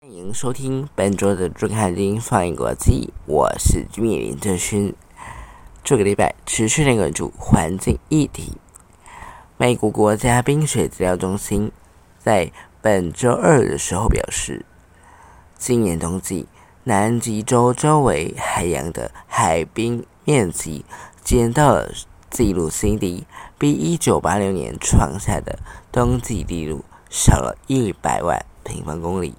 欢迎收听本周的《朱凯丁放映国际》，我是朱米林正勋。这个礼拜持续的关注环境议题。美国国家冰雪资料中心在本周二的时候表示，今年冬季南极洲周围海洋的海冰面积减到了纪录新低，比一九八六年创下的冬季纪录少了一百万平方公里。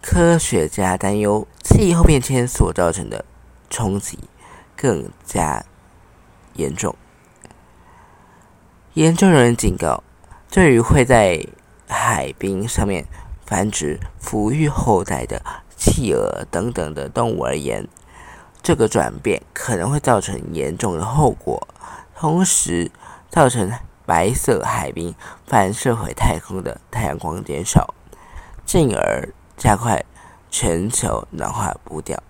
科学家担忧气候变迁所造成的冲击更加严重。研究人员警告，对于会在海冰上面繁殖、抚育后代的企鹅等等的动物而言，这个转变可能会造成严重的后果，同时造成白色海冰反射回太空的太阳光减少，进而加快全球暖化步调。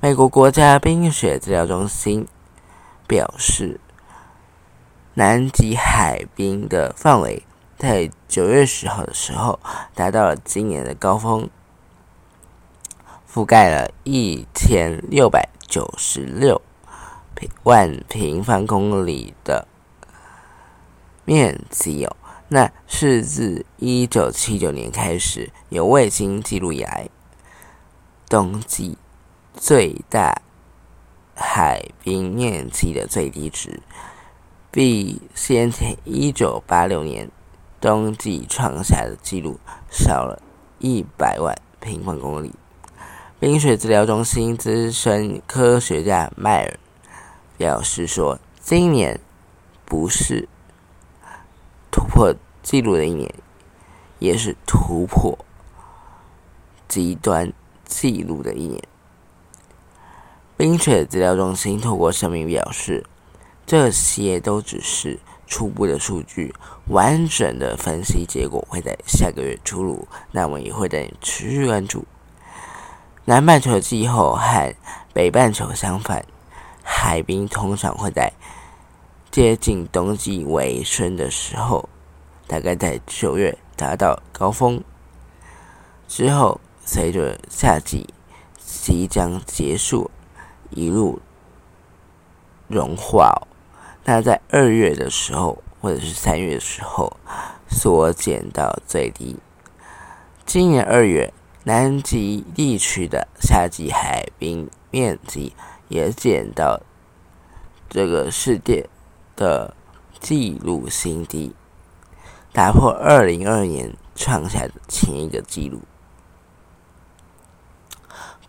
美国国家冰雪资料中心表示。南极海冰的范围在九月十号的时候达到了今年的高峰，覆盖了一千六百九十六平万平方公里的面积哦，那是自一九七九年开始有卫星记录以来冬季最大海冰面积的最低值。比先前一九八六年冬季创下的纪录少了一百万平方公里。冰雪治疗中心资深科学家迈尔表示说：“今年不是突破纪录的一年，也是突破极端记录的一年。”冰雪治疗中心透过声明表示。这些都只是初步的数据，完整的分析结果会在下个月出炉。那我们也会在持续关注。南半球的气候和北半球相反，海冰通常会在接近冬季尾声的时候，大概在九月达到高峰，之后随着夏季即将结束，一路融化。那在二月的时候，或者是三月的时候，缩减到最低。今年二月，南极地区的夏季海冰面积也减到这个世界的纪录新低，打破二零二年创下的前一个纪录。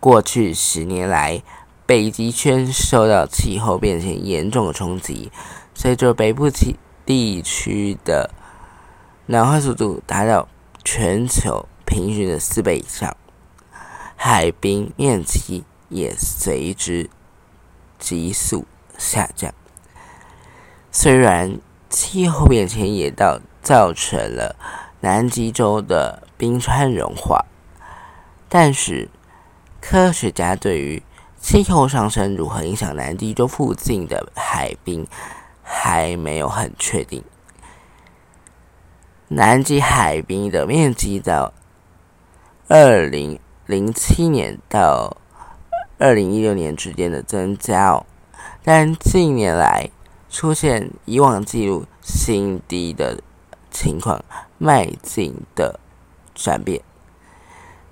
过去十年来，北极圈受到气候变迁严重的冲击，随着北部地地区的暖化速度达到全球平均的四倍以上，海冰面积也随之急速下降。虽然气候变迁也到造成了南极洲的冰川融化，但是科学家对于气候上升如何影响南极洲附近的海冰，还没有很确定。南极海冰的面积到二零零七年到二零一六年之间的增加哦，但近年来出现以往记录新低的情况，迈进的转变。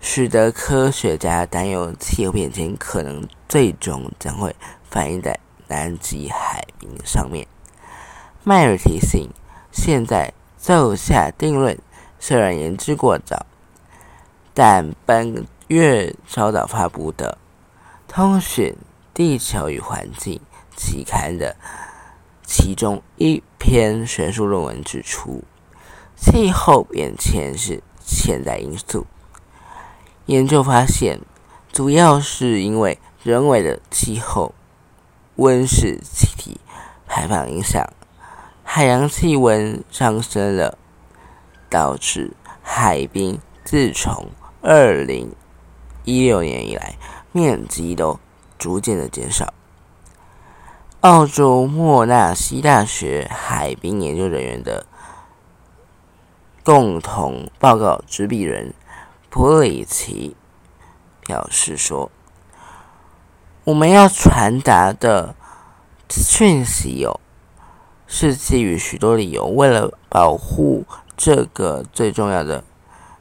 使得科学家担忧气候变迁可能最终将会反映在南极海冰上面。迈尔提醒，现在奏下定论虽然言之过早，但本月稍早发布的《通讯地球与环境》期刊的其中一篇学术论文指出，气候变迁是潜在因素。研究发现，主要是因为人为的气候温室气体排放影响，海洋气温上升了，导致海冰自从二零一六年以来面积都逐渐的减少。澳洲莫纳西大学海滨研究人员的共同报告执笔人普里奇表示说：“我们要传达的讯息有，是基于许多理由，为了保护这个最重要的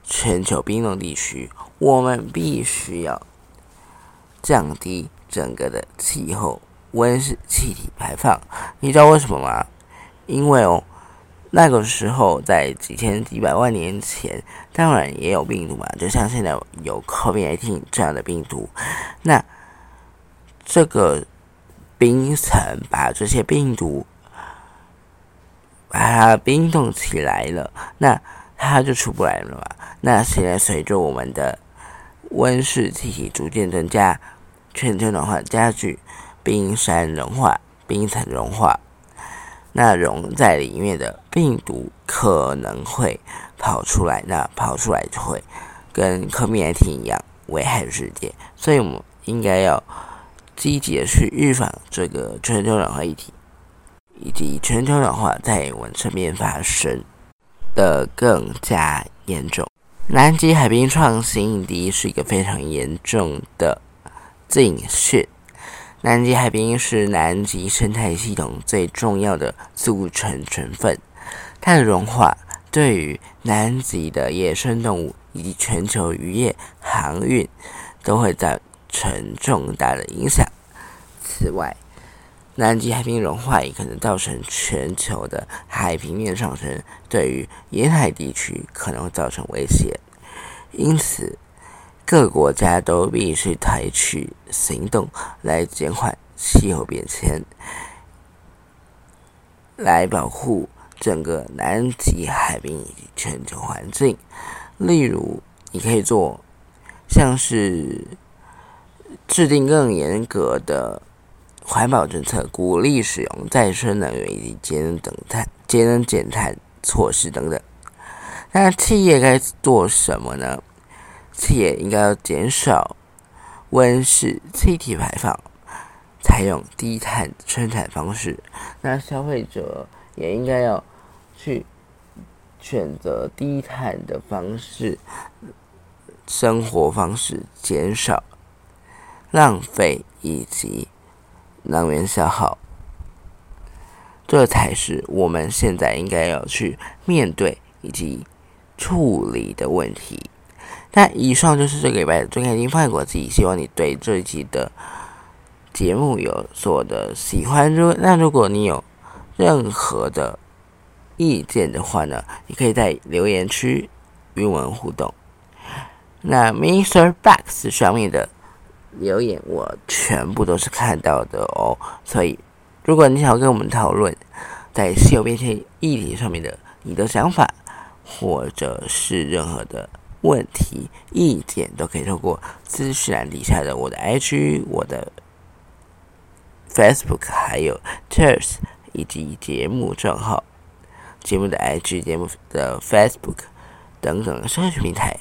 全球冰冻地区，我们必须要降低整个的气候。”温室气体排放，你知道为什么吗？因为哦，那个时候在几千几百万年前，当然也有病毒嘛，就像现在有 COVID-19 这样的病毒。那这个冰层把这些病毒把它冰冻起来了，那它就出不来了嘛。那现在随着我们的温室气体逐渐增加，全球暖化加剧。冰山融化，冰层融化，那融在里面的病毒可能会跑出来，那跑出来就会跟科米埃汀一样危害世界，所以我们应该要积极的去预防这个全球暖化议题，以及全球暖化在我们身边发生的更加严重。南极海冰创新敌是一个非常严重的警讯。南极海冰是南极生态系统最重要的组成成分，它的融化对于南极的野生动物以及全球渔业航运都会造成重大的影响。此外，南极海冰融化也可能造成全球的海平面上升，对于沿海地区可能会造成威胁。因此，各国家都必须采取行动来减缓气候变迁，来保护整个南极海冰以及全球环境。例如，你可以做像是制定更严格的环保政策，鼓励使用再生能源以及节能等碳、节能减碳措施等等。那企业该做什么呢？企业应该要减少温室气体排放，采用低碳生产方式。那消费者也应该要去选择低碳的方式生活方式，减少浪费以及能源消耗。这才是我们现在应该要去面对以及处理的问题。那以上就是这个礼拜的最开心放国际，希望你对这一期的节目有所的喜欢。如那如果你有任何的意见的话呢，你可以在留言区与我们互动。那 Mr. Box 上面的留言我全部都是看到的哦，所以如果你想跟我们讨论在稀有变迁议题上面的你的想法，或者是任何的。问题、意见都可以透过资讯栏底下的我的 IG、我的 Facebook，还有 Ters 以及节目账号、节目的 IG、节目的 Facebook 等等社群平台，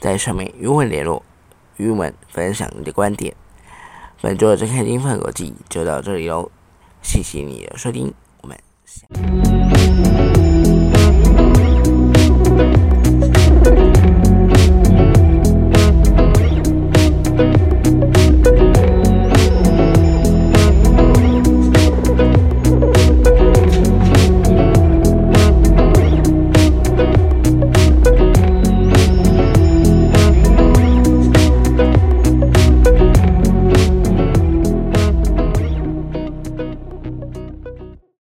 在上面与我联络，与我们分享你的观点。本周的真看金饭国际就到这里喽，谢谢你的收听，我们下。